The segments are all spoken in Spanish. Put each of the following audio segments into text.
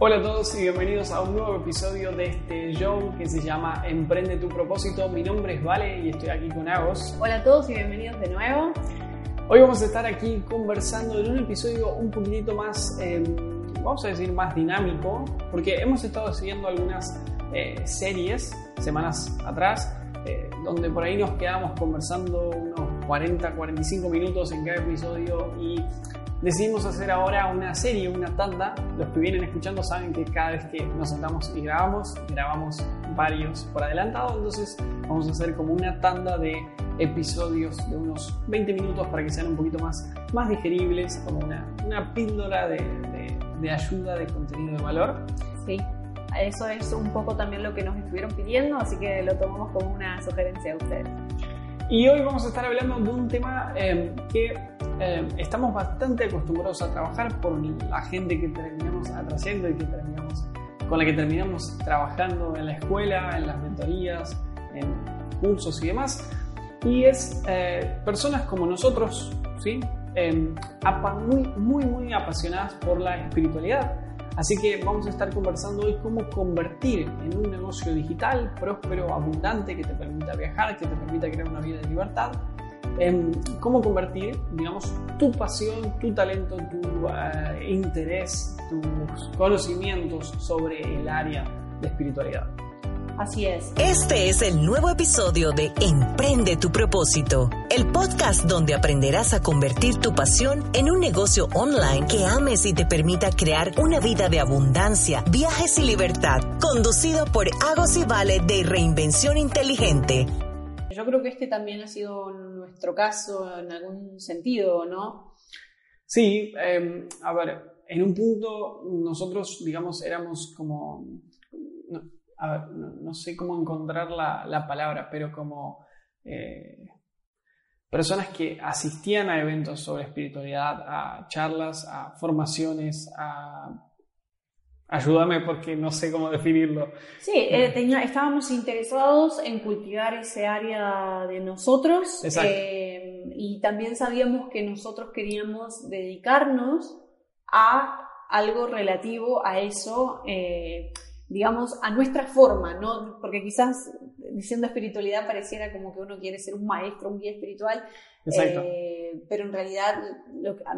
Hola a todos y bienvenidos a un nuevo episodio de este show que se llama Emprende tu propósito. Mi nombre es Vale y estoy aquí con Agos. Hola a todos y bienvenidos de nuevo. Hoy vamos a estar aquí conversando en un episodio un poquitito más, eh, vamos a decir, más dinámico, porque hemos estado siguiendo algunas eh, series semanas atrás, eh, donde por ahí nos quedamos conversando unos 40, 45 minutos en cada episodio y decidimos hacer ahora una serie, una tanda. Los que vienen escuchando saben que cada vez que nos sentamos y grabamos, grabamos varios por adelantado, entonces vamos a hacer como una tanda de episodios de unos 20 minutos para que sean un poquito más, más digeribles, como una, una píldora de, de, de ayuda, de contenido de valor. Sí, eso es un poco también lo que nos estuvieron pidiendo, así que lo tomamos como una sugerencia a ustedes. Y hoy vamos a estar hablando de un tema eh, que eh, estamos bastante acostumbrados a trabajar por la gente que terminamos atrayendo y que terminamos, con la que terminamos trabajando en la escuela, en las mentorías, en cursos y demás. Y es eh, personas como nosotros, ¿sí? Eh, muy, muy, muy apasionadas por la espiritualidad. Así que vamos a estar conversando hoy cómo convertir en un negocio digital próspero, abundante, que te permita viajar, que te permita crear una vida de libertad, en cómo convertir, digamos, tu pasión, tu talento, tu uh, interés, tus conocimientos sobre el área de espiritualidad. Así es. Este es el nuevo episodio de Emprende tu propósito, el podcast donde aprenderás a convertir tu pasión en un negocio online que ames y te permita crear una vida de abundancia, viajes y libertad, conducido por Agos y Vale de Reinvención Inteligente. Yo creo que este también ha sido nuestro caso en algún sentido, ¿no? Sí, eh, a ver, en un punto nosotros, digamos, éramos como no, sé cómo encontrar la, la palabra, pero como eh, personas que asistían a eventos sobre espiritualidad, a charlas, a formaciones, a... Ayúdame porque no sé cómo definirlo. Sí, eh, estábamos interesados en cultivar ese área de nosotros eh, y también sabíamos que nosotros queríamos dedicarnos a algo relativo a eso digamos, a nuestra forma, ¿no? Porque quizás diciendo espiritualidad pareciera como que uno quiere ser un maestro, un guía espiritual, eh, pero en realidad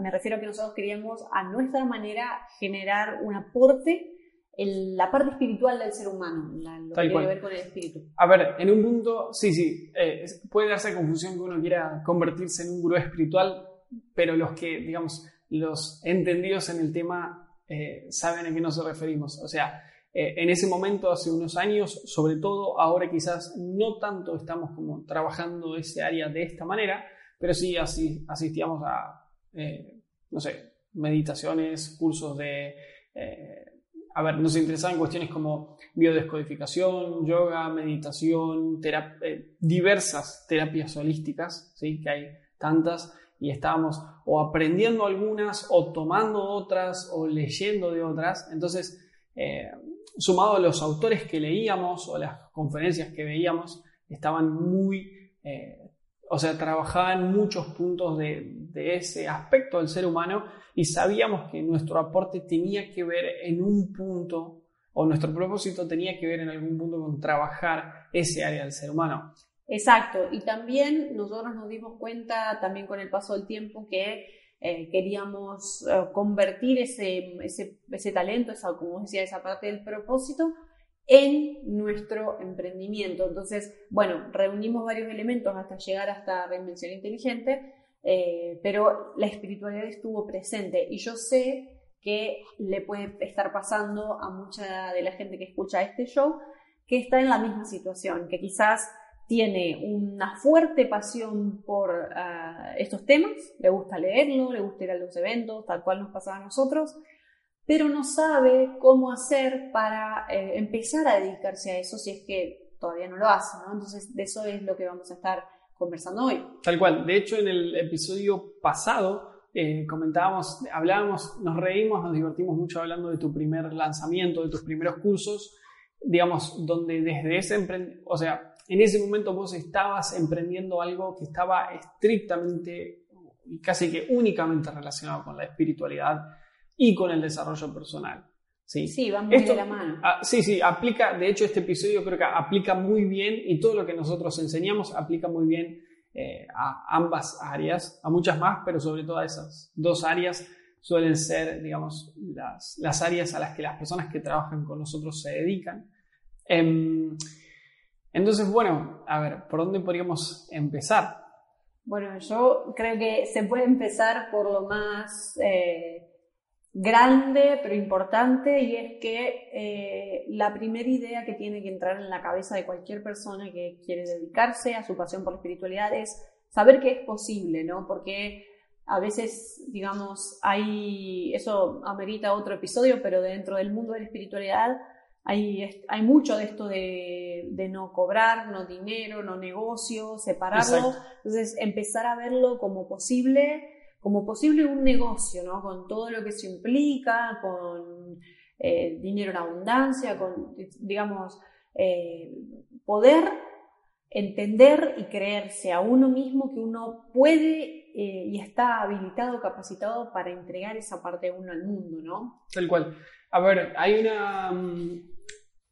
me refiero a que nosotros queríamos a nuestra manera generar un aporte en la parte espiritual del ser humano, lo que tiene que ver con el espíritu. A ver, en un punto, sí, sí, eh, puede darse confusión que uno quiera convertirse en un gurú espiritual, pero los que, digamos, los entendidos en el tema eh, saben a qué nos referimos. O sea, eh, en ese momento, hace unos años, sobre todo, ahora quizás no tanto estamos como trabajando ese área de esta manera, pero sí así, asistíamos a, eh, no sé, meditaciones, cursos de... Eh, a ver, nos interesaban cuestiones como biodescodificación, yoga, meditación, diversas terapias holísticas, ¿sí? que hay tantas, y estábamos o aprendiendo algunas, o tomando otras, o leyendo de otras. Entonces, sumado a los autores que leíamos o las conferencias que veíamos, estaban muy, eh, o sea, trabajaban muchos puntos de, ese aspecto del ser humano y sabíamos que nuestro aporte tenía que ver en un punto, o nuestro propósito tenía que ver en algún punto con trabajar ese área del ser humano. Exacto, y también nosotros nos dimos cuenta, también con el paso del tiempo, que eh, queríamos eh, convertir ese, ese, ese, talento, esa, como decía, esa parte del propósito en nuestro emprendimiento. Entonces, bueno, reunimos varios elementos hasta llegar hasta Reinvención Inteligente, eh, pero la espiritualidad estuvo presente y yo sé que le puede estar pasando a mucha de la gente que escucha este show que está en la misma situación, que quizás tiene una fuerte pasión por ah, estos temas, le gusta leerlo, le gusta ir a los eventos, tal cual nos pasaba a nosotros, pero no sabe cómo hacer para eh, empezar a dedicarse a eso si es que todavía no lo hace, ¿no? Entonces, de eso es lo que vamos a estar conversando hoy. Tal cual. De hecho, en el episodio pasado eh, comentábamos, hablábamos, nos reímos, nos divertimos mucho hablando de tu primer lanzamiento, de tus primeros cursos, digamos, donde desde ese o sea, en ese momento vos estabas emprendiendo algo que estaba estrictamente y casi que únicamente relacionado con la espiritualidad y con el desarrollo personal. Sí, sí va muy de la mano. Sí, sí, aplica, de hecho este episodio creo que aplica muy bien y todo lo que nosotros enseñamos aplica muy bien eh, a ambas áreas, a muchas más, pero sobre todo a esas dos áreas suelen ser, digamos, las, las áreas a las que las personas que trabajan con nosotros se dedican. Em, entonces, bueno, a ver, ¿por dónde podríamos empezar? Bueno, yo creo que se puede empezar por lo más eh, grande pero importante y es que eh, la primera idea que tiene que entrar en la cabeza de cualquier persona que quiere dedicarse a su pasión por la espiritualidad es saber que es posible, ¿no? Porque a veces, digamos, hay, eso amerita otro episodio, pero dentro del mundo de la espiritualidad hay, hay mucho de esto de, de no cobrar, no dinero, no negocio, separarlo. Entonces, empezar a verlo como posible como posible un negocio, ¿no? Con todo lo que se implica, con eh, dinero en abundancia, con, digamos, eh, poder entender y creerse a uno mismo que uno puede eh, y está habilitado, capacitado para entregar esa parte de uno al mundo, ¿no? Tal cual. A ver, hay una... Mm,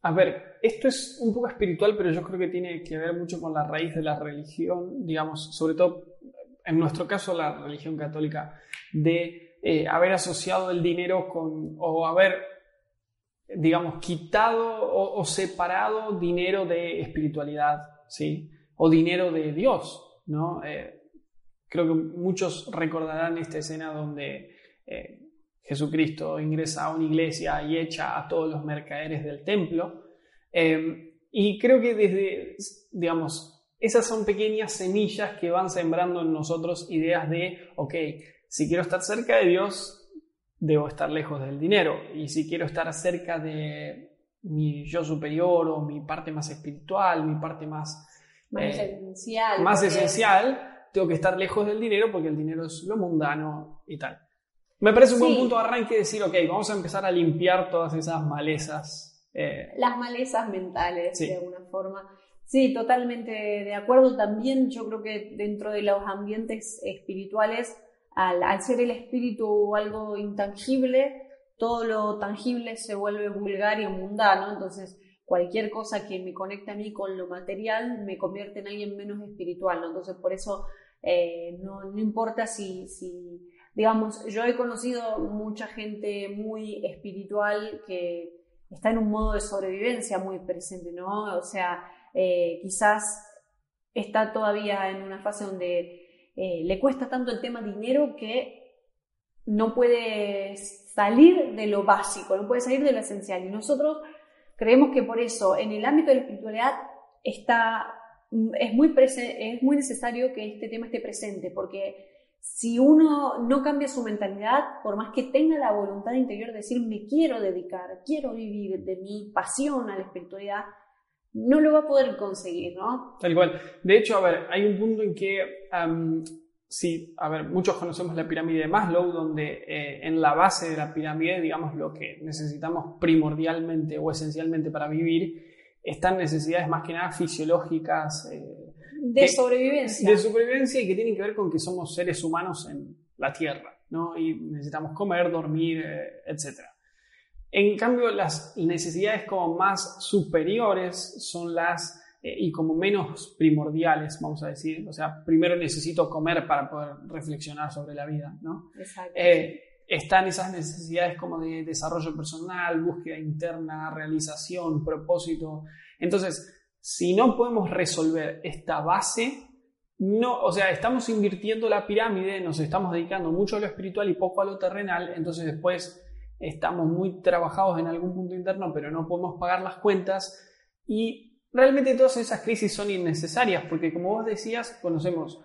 a ver, esto es un poco espiritual, pero yo creo que tiene que ver mucho con la raíz de la religión, digamos, sobre todo en nuestro caso la religión católica, de eh, haber asociado el dinero con, o haber, digamos, quitado o, separado dinero de espiritualidad, ¿sí? O dinero de Dios, ¿no? Eh, creo que muchos recordarán esta escena donde eh, Jesucristo ingresa a una iglesia y echa a todos los mercaderes del templo. y creo que desde, digamos, esas son pequeñas semillas que van sembrando en nosotros ideas de, ok, si quiero estar cerca de Dios, debo estar lejos del dinero. Y si quiero estar cerca de mi yo superior o mi parte más espiritual, mi parte más, más eh, esencial, más esencial tengo que estar lejos del dinero porque el dinero es lo mundano y tal. Me parece un buen punto de arranque decir, ok, vamos a empezar a limpiar todas esas malezas. Eh, Las malezas mentales, de alguna forma. Sí, totalmente de acuerdo. También yo creo que dentro de los ambientes espirituales, al, ser el espíritu algo intangible, todo lo tangible se vuelve vulgar y mundano. Entonces, cualquier cosa que me conecte a mí con lo material me convierte en alguien menos espiritual. Entonces, por eso eh, no, no, importa si, si, digamos, yo he conocido mucha gente muy espiritual que está en un modo de sobrevivencia muy presente, ¿no? O sea, eh, quizás está todavía en una fase donde eh, le cuesta tanto el tema dinero que no puede salir de lo básico, no puede salir de lo esencial. Y nosotros creemos que por eso en el ámbito de la espiritualidad está, es, muy es muy necesario que este tema esté presente, porque si uno no cambia su mentalidad, por más que tenga la voluntad interior de decir me quiero dedicar, quiero vivir de mi pasión a la espiritualidad, no lo va a poder conseguir, ¿no? Tal cual. De hecho, a ver, hay un punto en que, sí, a ver, muchos conocemos la pirámide de Maslow, donde eh, en la base de la pirámide, digamos, lo que necesitamos primordialmente o esencialmente para vivir, están necesidades más que nada fisiológicas. Eh, de sobrevivencia. De sobrevivencia y que tienen que ver con que somos seres humanos en la Tierra, ¿no? Y necesitamos comer, dormir, eh, etc. En cambio, las necesidades como más superiores son las eh, y como menos primordiales, vamos a decir. O sea, primero necesito comer para poder reflexionar sobre la vida, ¿no? Eh, están esas necesidades como de desarrollo personal, búsqueda interna, realización, propósito. Entonces, si no podemos resolver esta base, no, o sea, estamos invirtiendo la pirámide, nos estamos dedicando mucho a lo espiritual y poco a lo terrenal, entonces después estamos muy trabajados en algún punto interno, pero no podemos pagar las cuentas y realmente todas esas crisis son innecesarias porque como vos decías, conocemos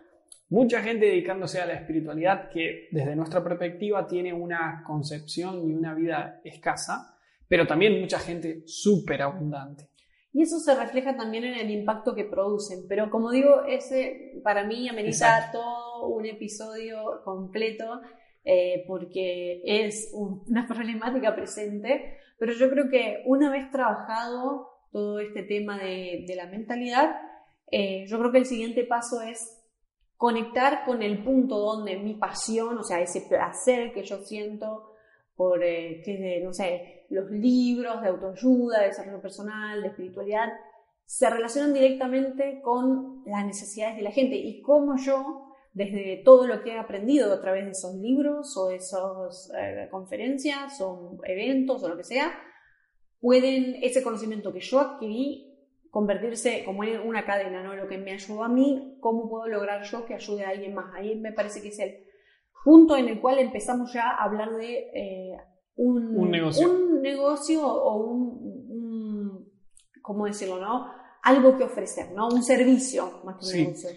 mucha gente dedicándose a la espiritualidad que desde nuestra perspectiva tiene una concepción y una vida escasa, pero también mucha gente súper abundante. Y eso se refleja también en el impacto que producen. Pero como digo, ese para mí amerita todo un episodio completo eh, porque es una problemática presente. Pero yo creo que una vez trabajado todo este tema de, la mentalidad, eh, yo creo que el siguiente paso es conectar con el punto donde mi pasión, o sea, ese placer que yo siento por, eh, no sé, los libros de autoayuda, de desarrollo personal, de espiritualidad, se relacionan directamente con las necesidades de la gente y cómo yo, desde todo lo que he aprendido a través de esos libros o esas eh, conferencias o eventos o lo que sea, pueden ese conocimiento que yo adquirí convertirse como en una cadena, ¿no? Lo que me ayudó a mí, ¿cómo puedo lograr yo que ayude a alguien más? Ahí me parece que es el punto en el cual empezamos ya a hablar de eh, un, negocio. un, negocio. o un, ¿cómo decirlo, no? Algo que ofrecer, ¿no? Un servicio más que un negocio.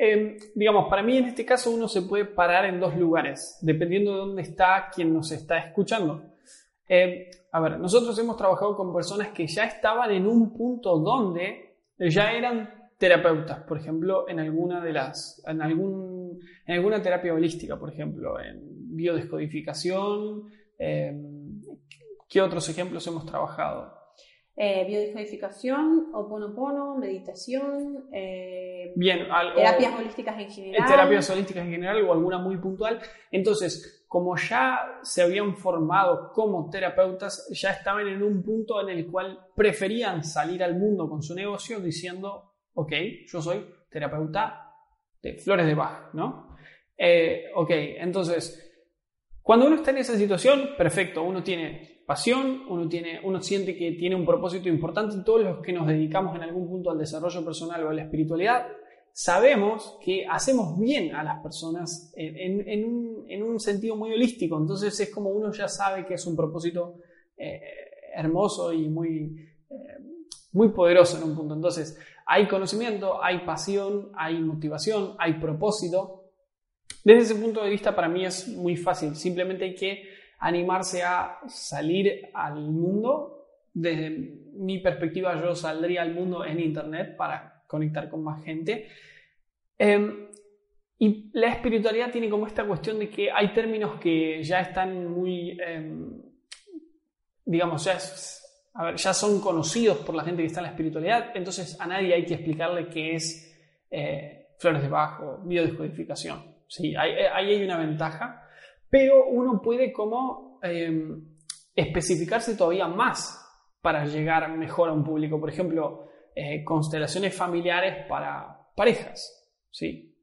Em, digamos, para mí en este caso uno se puede parar en dos lugares, dependiendo de dónde está quien nos está escuchando. Eh, a ver, nosotros hemos trabajado con personas que ya estaban en un punto donde ya eran terapeutas, por ejemplo, en alguna de las, en, algún, en alguna terapia holística, por ejemplo, en biodescodificación. Eh, ¿Qué otros ejemplos hemos trabajado? eh, biodescodificación, oponopono, meditación, eh, Bien, terapias holísticas en general. Terapias holísticas en general o alguna muy puntual. Entonces, como ya se habían formado como terapeutas, ya estaban en un punto en el cual preferían salir al mundo con su negocio diciendo, ok, yo soy terapeuta de flores de Bach, ¿no? Eh, ok, entonces, cuando uno está en esa situación, perfecto, uno tiene pasión, uno, tiene, uno siente que tiene un propósito importante todos los que nos dedicamos en algún punto al desarrollo personal o a la espiritualidad, sabemos que hacemos bien a las personas en, un, sentido muy holístico. Entonces es como uno ya sabe que es un propósito eh, hermoso y muy, eh, muy poderoso en un punto. Entonces hay conocimiento, hay pasión, hay motivación, hay propósito. Desde ese punto de vista para mí es muy fácil. Simplemente hay que animarse a salir al mundo. Desde mi perspectiva, yo saldría al mundo en Internet para conectar con más gente. Em, y la espiritualidad tiene como esta cuestión de que hay términos que ya están muy, em, digamos, ya, ya son conocidos por la gente que está en la espiritualidad, entonces a nadie hay que explicarle qué es eh, flores de bajo, biodescodificación. Sí, ahí hay una ventaja pero uno puede como em, especificarse todavía más para llegar mejor a un público. Por ejemplo, eh, constelaciones familiares para parejas, ¿sí?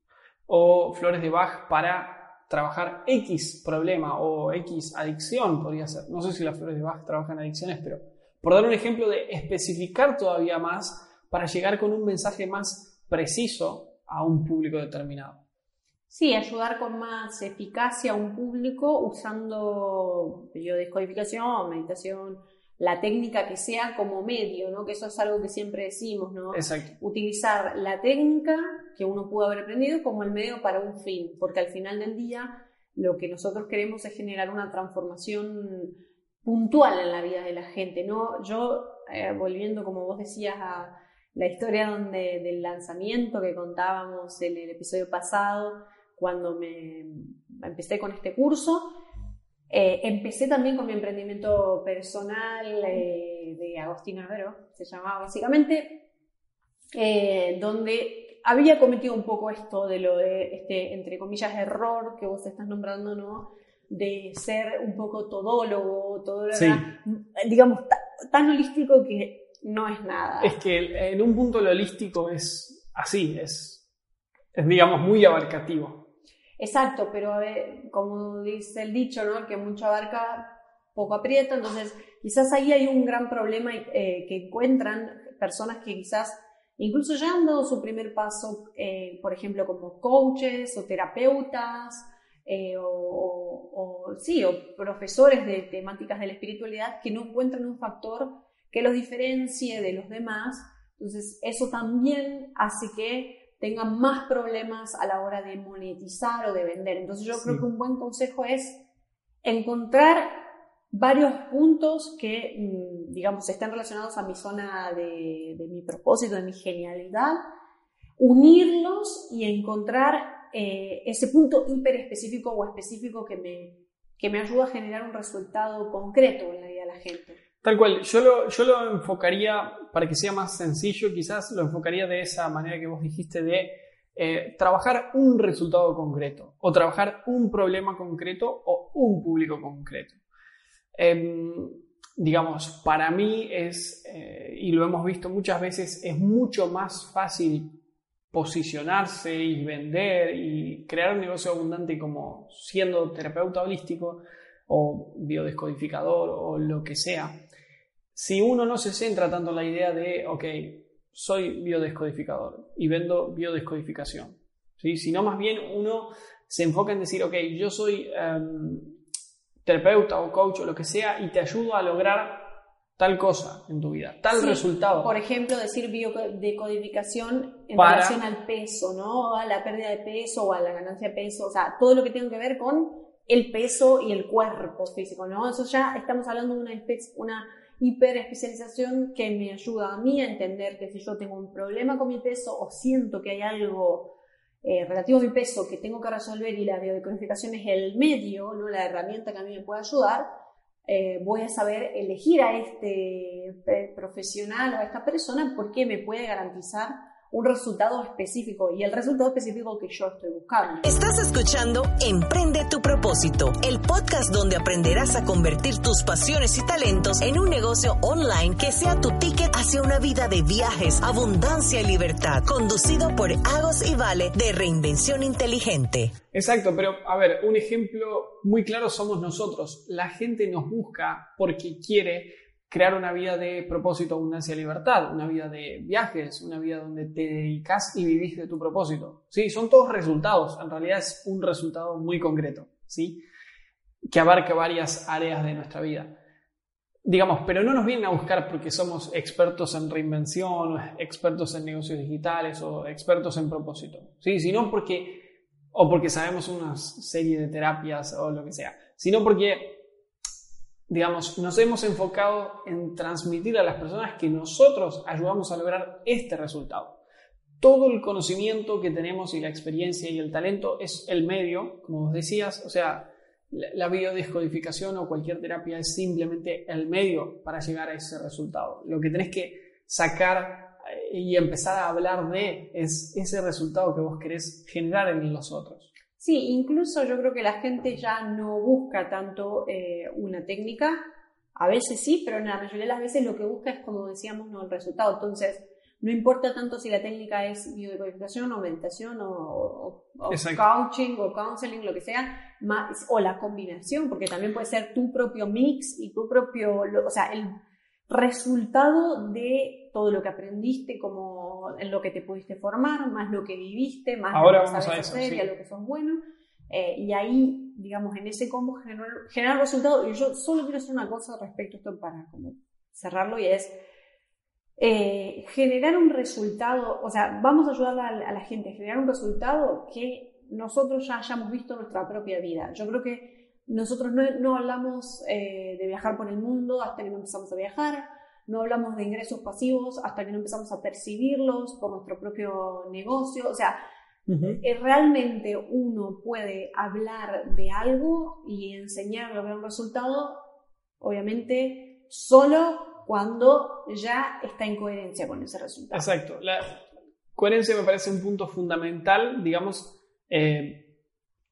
O flores de Bach para trabajar X problema o X adicción, podría ser. No sé si las flores de Bach trabajan adicciones, pero por dar un ejemplo de especificar todavía más para llegar con un mensaje más preciso a un público determinado. Sí, ayudar con más eficacia a un público usando biodescodificación, meditación, la técnica que sea como medio, ¿no? Que eso es algo que siempre decimos, ¿no? Exacto. Utilizar la técnica que uno pudo haber aprendido como el medio para un fin, porque al final del día lo que nosotros queremos es generar una transformación puntual en la vida de la gente, ¿no? Yo, eh, volviendo, como vos decías, a la historia donde, del lanzamiento que contábamos en el episodio pasado, cuando me empecé con este curso. Eh, empecé también con mi emprendimiento personal eh, de Agostina Avero, se llamaba básicamente, eh, donde había cometido un poco esto de lo de, este, entre comillas, error que vos estás nombrando, ¿no? De ser un poco todólogo, todo digamos, tan holístico que no es nada. Es que en un punto lo holístico es así, es, es digamos, muy abarcativo. Exacto, pero como dice el dicho, ¿no? que mucho abarca, poco aprieta, entonces quizás ahí hay un gran problema eh, que encuentran personas que quizás incluso ya han dado su primer paso, eh, por ejemplo, como coaches o terapeutas, eh, o, sí, o profesores de temáticas de la espiritualidad que no encuentran un factor que los diferencie de los demás. Entonces, eso también hace que tengan más problemas a la hora de monetizar o de vender. Entonces yo creo que un buen consejo es encontrar varios puntos que, mm, digamos, estén relacionados a mi zona de, mi propósito, de mi genialidad, unirlos y encontrar eh, ese punto hiper específico o específico que me, que me ayuda a generar un resultado concreto en la vida de la gente. Tal cual, yo lo, yo lo enfocaría, para que sea más sencillo, quizás lo enfocaría de esa manera que vos dijiste de eh, trabajar un resultado concreto o trabajar un problema concreto o un público concreto. Em, digamos, para mí es, eh, y lo hemos visto muchas veces, es mucho más fácil posicionarse y vender y crear un negocio abundante como siendo terapeuta holístico o biodescodificador o lo que sea. Si uno no se centra tanto en la idea de, ok, soy biodescodificador y vendo biodescodificación, ¿sí? sino más bien uno se enfoca en decir, ok, yo soy em, terapeuta o coach o lo que sea y te ayudo a lograr tal cosa en tu vida, tal resultado. Por ejemplo, decir biodecodificación en relación al peso, ¿no? A la pérdida de peso o a la ganancia de peso, o sea, todo lo que tenga que ver con el peso y el cuerpo físico, ¿no? Eso ya estamos hablando de una, una hiperespecialización que me ayuda a mí a entender que si yo tengo un problema con mi peso o siento que hay algo eh, relativo a mi peso que tengo que resolver y la biodecodificación es el medio, ¿no? la herramienta que a mí me puede ayudar, eh, voy a saber elegir a este eh, profesional o a esta persona porque me puede garantizar un resultado específico y el resultado específico que yo estoy buscando. Estás escuchando Emprende tu propósito, el podcast donde aprenderás a convertir tus pasiones y talentos en un negocio online que sea tu ticket hacia una vida de viajes, abundancia y libertad, conducido por Agos y Vale de Reinvención Inteligente. Exacto, pero a ver, un ejemplo muy claro somos nosotros. La gente nos busca porque quiere crear una vida de propósito, abundancia y libertad, una vida de viajes, una vida donde te dedicas y vivís de tu propósito. Sí, son todos resultados, en realidad es un resultado muy concreto, ¿sí? Que abarca varias áreas de nuestra vida. Digamos, pero no nos vienen a buscar porque somos expertos en reinvención, expertos en negocios digitales o expertos en propósito, ¿sí? Sino porque, o porque sabemos una serie de terapias o lo que sea, sino porque digamos, nos hemos enfocado en transmitir a las personas que nosotros ayudamos a lograr este resultado. Todo el conocimiento que tenemos y la experiencia y el talento es el medio, como vos decías, o sea, la biodescodificación o cualquier terapia es simplemente el medio para llegar a ese resultado. Lo que tenés que sacar eh, y empezar a hablar de es ese resultado que vos querés generar en los otros. Sí, incluso yo creo que la gente ya no busca tanto eh, una técnica, a veces sí, pero en la mayoría de las veces lo que busca es, como decíamos, no el resultado. Entonces, no importa tanto si la técnica es biodecodificación o meditación o, coaching o counseling, lo que sea, o la combinación, porque también puede ser tu propio mix y tu propio, o sea, el resultado de todo lo que aprendiste, como en lo que te pudiste formar, más lo que viviste, más lo que sabes hacer y a lo que sos bueno. Eh, y ahí, digamos, en ese combo generar, generar resultado. Y yo solo quiero hacer una cosa respecto a esto para como cerrarlo y es eh, generar un resultado, o sea, vamos a ayudar a, la gente a generar un resultado que nosotros ya hayamos visto en nuestra propia vida. Yo creo que nosotros no, hablamos eh, de viajar por el mundo hasta que no empezamos a viajar, no hablamos de ingresos pasivos hasta que no empezamos a percibirlos por nuestro propio negocio. O sea, eh, realmente uno puede hablar de algo y enseñar lograr un resultado, obviamente, solo cuando ya está en coherencia con ese resultado. Exacto. La coherencia me parece un punto fundamental, digamos. Eh,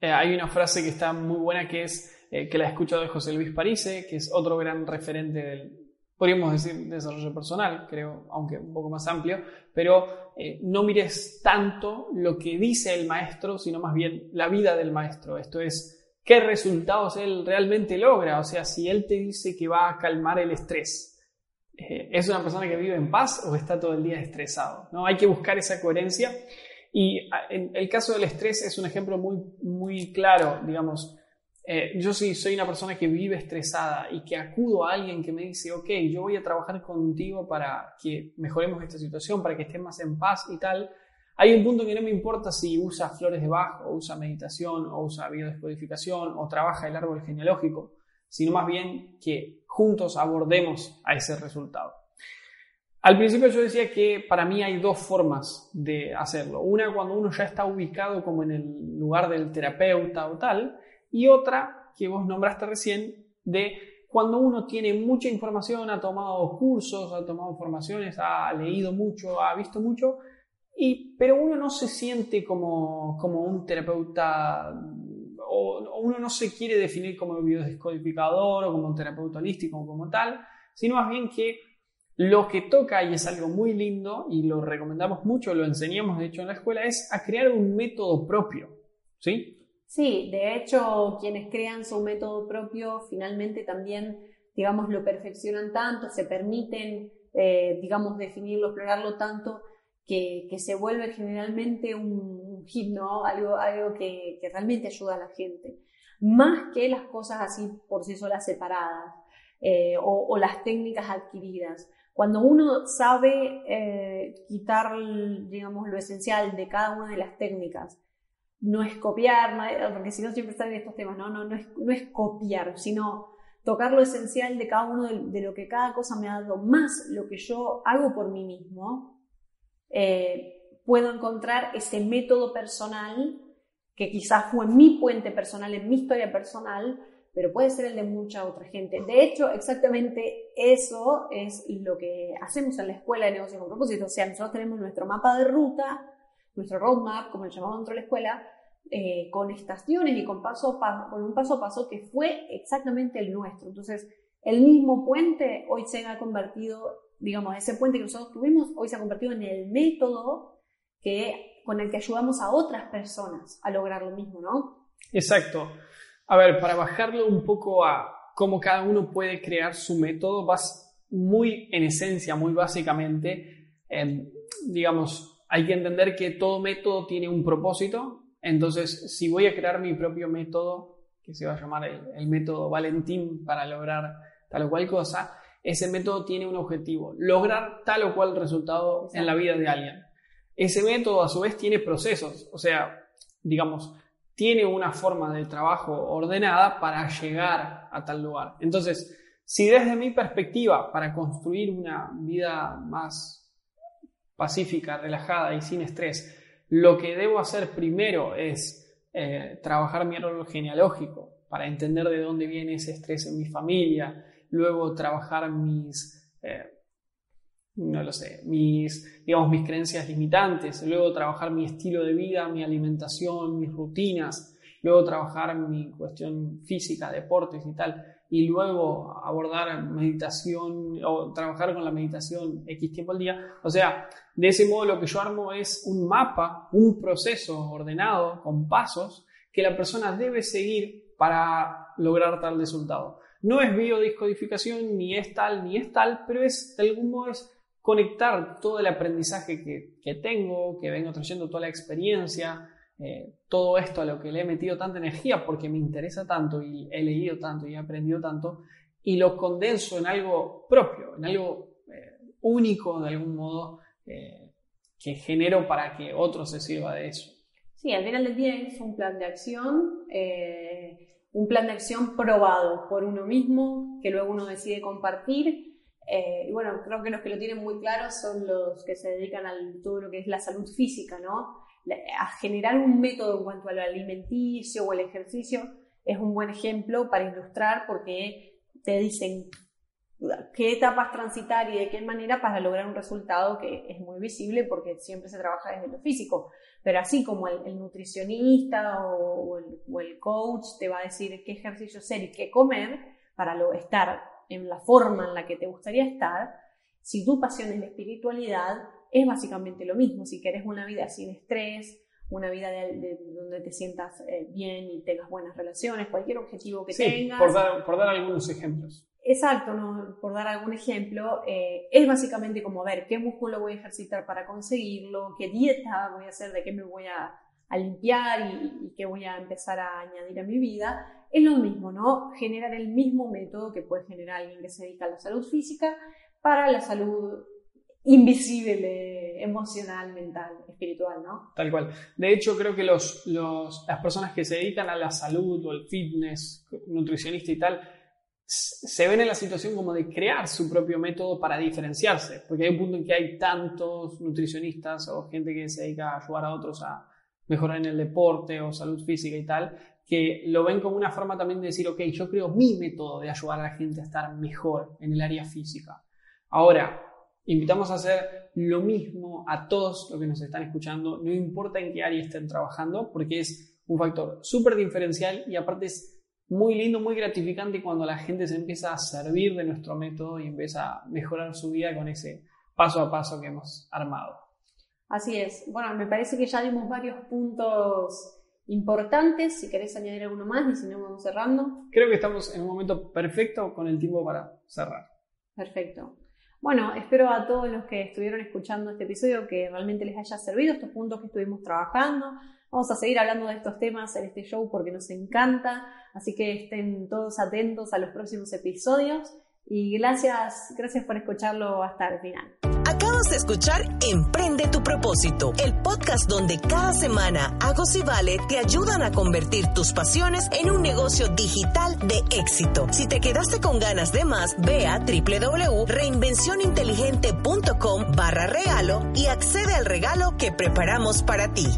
eh, hay una frase que está muy buena que es, eh, que la he escuchado de José Luis Parise, que es otro gran referente del, podríamos decir, desarrollo personal, creo, aunque un poco más amplio, pero eh, no mires tanto lo que dice el maestro, sino más bien la vida del maestro. Esto es, qué resultados él realmente logra. O sea, si él te dice que va a calmar el estrés, ¿es una persona que vive en paz o está todo el día estresado? ¿no? Hay que buscar esa coherencia y ah, en el caso del estrés es un ejemplo muy, muy claro, digamos. Eh, yo sí soy una persona que vive estresada y que acudo a alguien que me dice, ok, yo voy a trabajar contigo para que mejoremos esta situación, para que estés más en paz y tal. Hay un punto que no me importa si usa flores de Bach o usa meditación o usa biodescodificación o trabaja el árbol genealógico, sino más bien que juntos abordemos a ese resultado. Al principio yo decía que para mí hay dos formas de hacerlo. Una cuando uno ya está ubicado como en el lugar del terapeuta o tal, y otra que vos nombraste recién de cuando uno tiene mucha información, ha tomado cursos, ha tomado formaciones, ha leído mucho, ha visto mucho, y, pero uno no se siente como, como un terapeuta o, uno no se quiere definir como biodescodificador o como un terapeuta holístico o como tal, sino más bien que lo que toca, y es algo muy lindo, y lo recomendamos mucho, lo enseñamos de hecho en la escuela, es a crear un método propio. ¿Sí? Sí, de hecho, quienes crean su método propio finalmente también, digamos, lo perfeccionan tanto, se permiten, eh, digamos, definirlo, explorarlo tanto, que, se vuelve generalmente un, hit, ¿no? Algo, algo que, realmente ayuda a la gente. Más que las cosas así por sí solas separadas eh, o, las técnicas adquiridas. Cuando uno sabe eh, quitar, digamos, lo esencial de cada una de las técnicas, no es copiar, porque si no siempre están estos temas, no, no, no, es, no es copiar, sino tocar lo esencial de cada uno de, lo que cada cosa me ha dado, más lo que yo hago por mí mismo, eh, puedo encontrar ese método personal que quizás fue mi puente personal, en mi historia personal, pero puede ser el de mucha otra gente. De hecho, exactamente eso es lo que hacemos en la escuela de negocios con propósito. O sea, nosotros tenemos nuestro mapa de ruta, nuestro roadmap, como lo llamamos dentro de la escuela, eh, con estaciones y con, paso, con un paso a paso que fue exactamente el nuestro. Entonces, el mismo puente hoy se ha convertido, digamos, ese puente que nosotros tuvimos, hoy se ha convertido en el método que, con el que ayudamos a otras personas a lograr lo mismo, ¿no? Exacto. A ver, para bajarlo un poco a cómo cada uno puede crear su método, vas muy en esencia, muy básicamente, digamos, hay que entender que todo método tiene un propósito, entonces si voy a crear mi propio método, que se va a llamar el, método Valentín para lograr tal o cual cosa, ese método tiene un objetivo, lograr tal o cual resultado en la vida de alguien. Ese método a su vez tiene procesos, o sea, digamos, tiene una forma de trabajo ordenada para llegar a tal lugar. Entonces, si desde mi perspectiva, para construir una vida más pacífica, relajada y sin estrés, lo que debo hacer primero es eh, trabajar mi árbol genealógico para entender de dónde viene ese estrés en mi familia, luego trabajar mis, eh, no lo sé, mis, digamos, mis creencias limitantes, luego trabajar mi estilo de vida, mi alimentación, mis rutinas, luego trabajar mi cuestión física, deportes y tal, y luego abordar meditación o trabajar con la meditación X tiempo al día. O sea, de ese modo lo que yo armo es un mapa, un proceso ordenado con pasos que la persona debe seguir para lograr tal resultado. No es biodiscodificación, ni es tal, ni es tal, pero es de algún modo conectar todo el aprendizaje que, que tengo, que vengo trayendo toda la experiencia, eh, todo esto a lo que le he metido tanta energía porque me interesa tanto y he leído tanto y he aprendido tanto y lo condenso en algo propio, en algo eh, único de algún modo eh, que genero para que otro se sirva de eso. Sí, al final del día es un plan de acción, un plan de acción probado por uno mismo, que luego uno decide compartir. y bueno, creo que los que lo tienen muy claro son los que se dedican a todo lo que es la salud física, ¿no? A generar un método en cuanto al alimenticio o el ejercicio es un buen ejemplo para ilustrar porque te dicen qué etapas transitar y de qué manera para lograr un resultado que es muy visible porque siempre se trabaja desde lo físico. Pero así como el, nutricionista o, el, coach te va a decir qué ejercicio hacer y qué comer para estar en la forma en la que te gustaría estar, si tu pasión es la espiritualidad, es básicamente lo mismo. Si quieres una vida sin estrés, una vida de, donde te sientas eh, bien y tengas buenas relaciones, cualquier objetivo que tengas. Por dar, por dar algunos ejemplos. Exacto, ¿no? por dar algún ejemplo, eh, es básicamente como ver qué músculo voy a ejercitar para conseguirlo, qué dieta voy a hacer, de qué me voy a, limpiar y, y, qué voy a empezar a añadir a mi vida. Es lo mismo, ¿no? Generar el mismo método que puede generar alguien que se dedica a la salud física para la salud invisible, emocional, mental, espiritual, ¿no? Tal cual. De hecho, creo que los, las personas que se dedican a la salud o el fitness, nutricionista y tal, se ven en la situación como de crear su propio método para diferenciarse, porque hay un punto en que hay tantos nutricionistas o gente que se dedica a ayudar a otros a mejorar en el deporte o salud física y tal, que lo ven como una forma también de decir, ok, yo creo mi método de ayudar a la gente a estar mejor en el área física. Ahora, invitamos a hacer lo mismo a todos los que nos están escuchando, no importa en qué área estén trabajando, porque es un factor súper diferencial y aparte es muy lindo, muy gratificante cuando la gente se empieza a servir de nuestro método y empieza a mejorar su vida con ese paso a paso que hemos armado. Así es. Bueno, me parece que ya dimos varios puntos importantes. Si querés añadir alguno más y si no, vamos cerrando. Creo que estamos en un momento perfecto con el tiempo para cerrar. Perfecto. Bueno, espero a todos los que estuvieron escuchando este episodio que realmente les haya servido estos puntos que estuvimos trabajando. Vamos a seguir hablando de estos temas en este show porque nos encanta, así que estén todos atentos a los próximos episodios y gracias, gracias por escucharlo hasta el final. Escuchar Emprende tu propósito, el podcast donde cada semana Agos y Vale te ayudan a convertir tus pasiones en un negocio digital de éxito. Si te quedaste con ganas de más, ve a www.reinvencioninteligente.com barra regalo y accede al regalo que preparamos para ti.